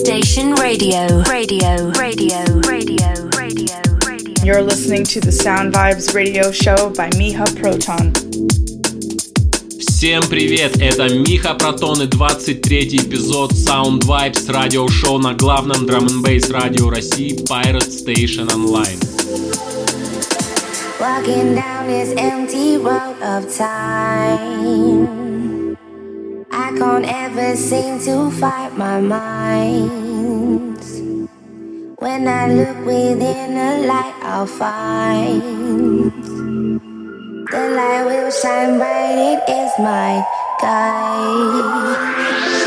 Station Radio. Radio. Radio. Radio. Radio. Radio. You're listening to the Sound Vibes Radio Show by Miha Proton. Всем привет, это Миха Протон и 23 эпизод Sound Vibes радиошоу на главном драм н радио России Pirate Station Online. Walking down this empty road of time I can't ever seem to fight my mind. When I look within the light, I'll find the light will shine bright. It is my guide.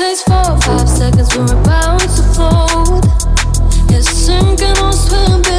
takes four or five seconds, we're about to fold. Yes, I'm swimming.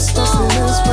Hardship gets lost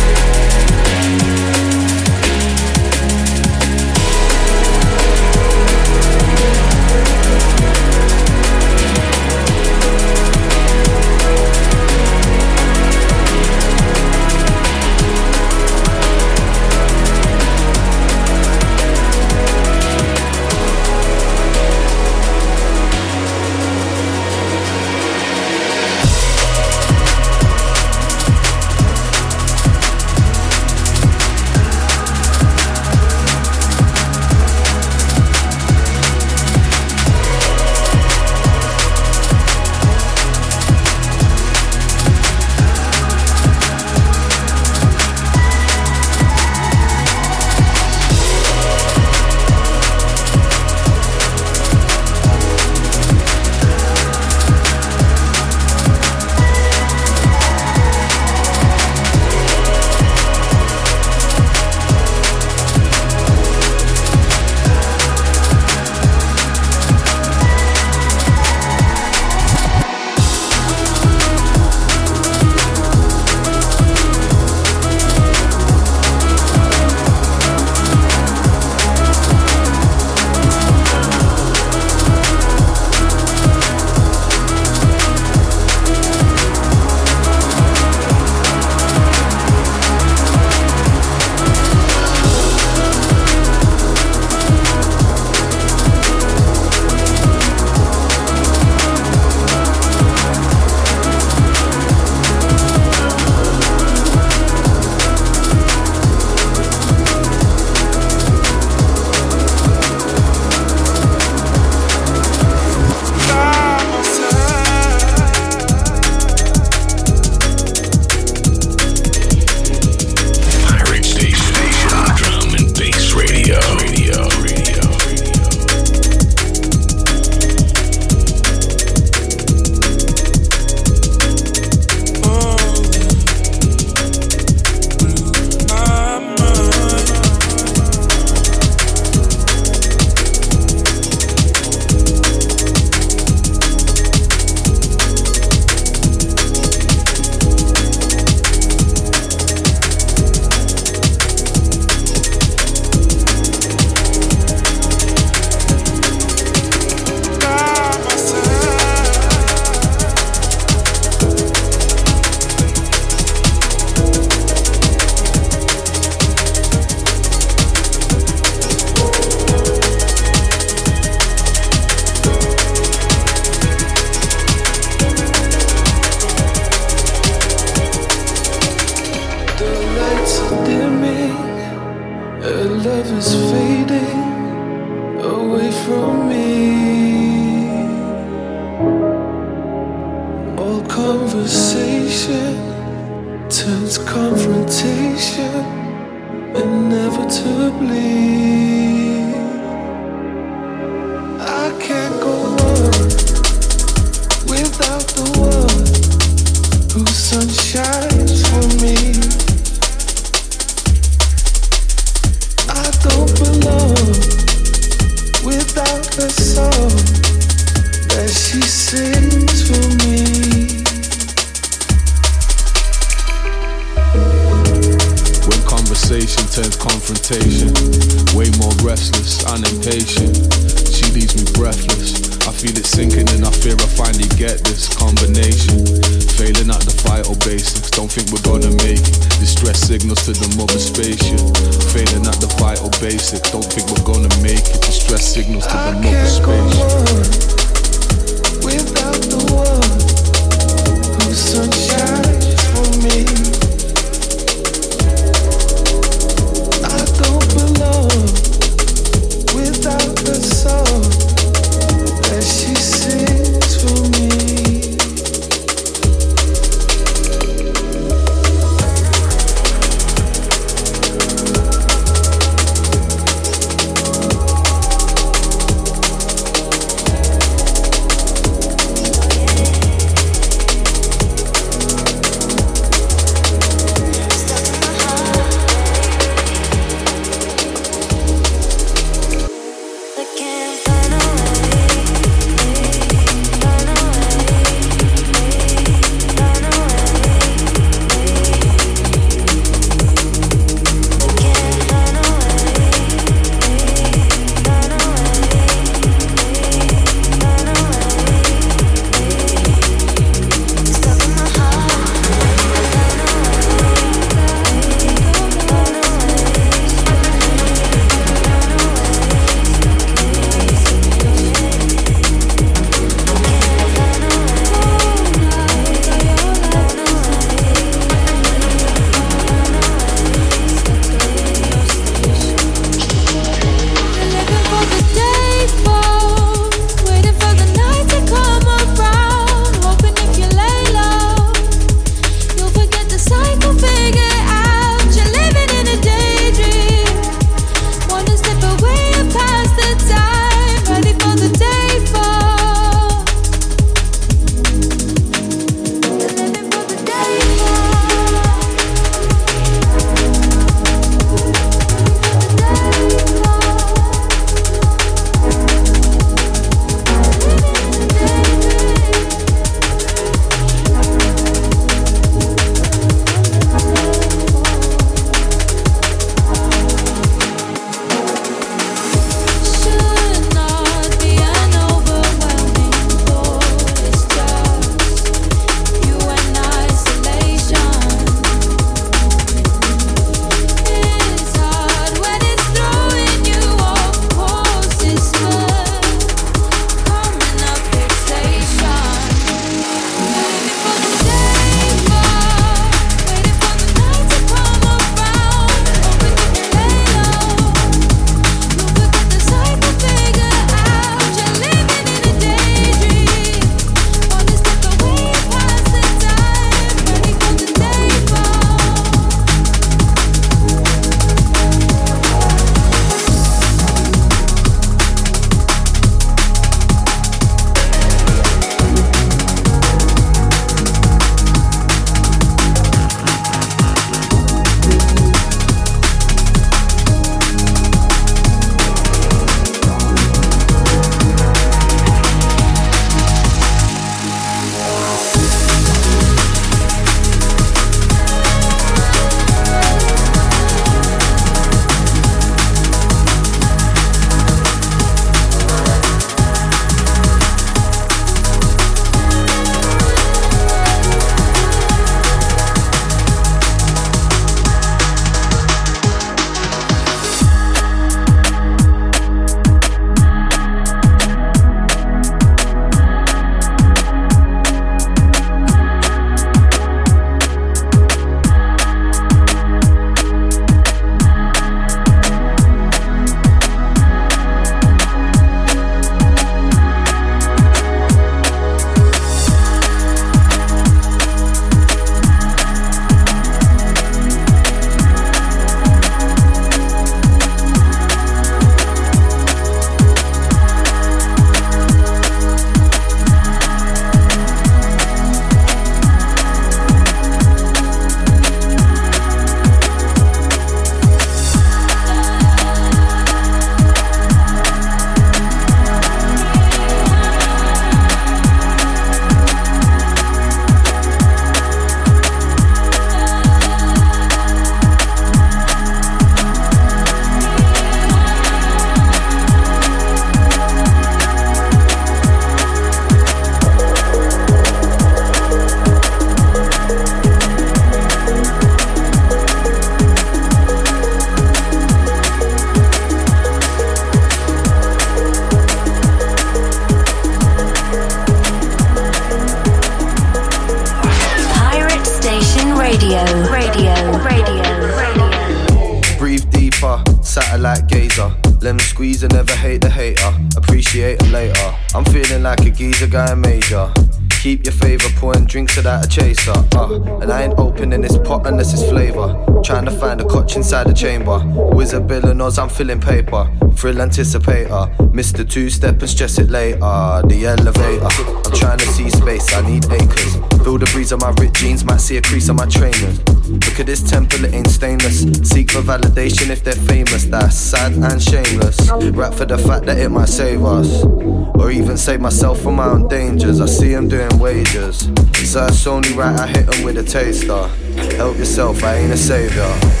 inside the chamber. Wizard Bill knows I'm filling paper. Thrill anticipator. Mr. Two Step and stress it later. The elevator. I'm trying to see space, I need acres. Feel the breeze on my ripped jeans, might see a crease on my trainers. Look at this temple, it ain't stainless. Seek for validation if they're famous. That's sad and shameless. Rap for the fact that it might save us. Or even save myself from my own dangers. I see them doing wages. So it's only right I hit them with a taster. Help yourself, I ain't a savior.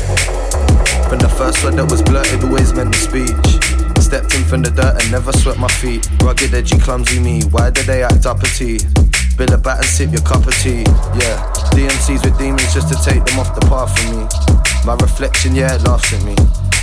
From the first word that was blurted, always meant the speech. Stepped in from the dirt and never swept my feet. Rugged, edgy, clumsy me. Why did they act uppity? Bill a bat and sip your cup of tea. Yeah, DMCs with demons just to take them off the path for me. My reflection, yeah, it laughs at me.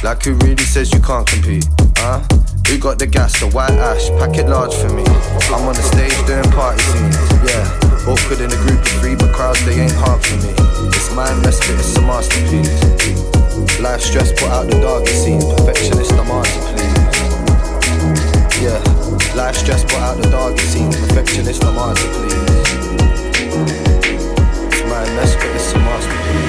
Like who really says you can't compete? Huh? Who got the gas, the white ash, pack it large for me. I'm on the stage doing party scenes, yeah. Awkward in a group of three, but crowds they ain't hard for me. It's my respite, it's a masterpiece. Life stress put out the darkest scenes, perfectionist I'm hard to please. Yeah, life stress put out the darkest scenes, perfectionist I'm hard to please. It's my respite, it's a masterpiece.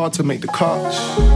Hard to make the cut.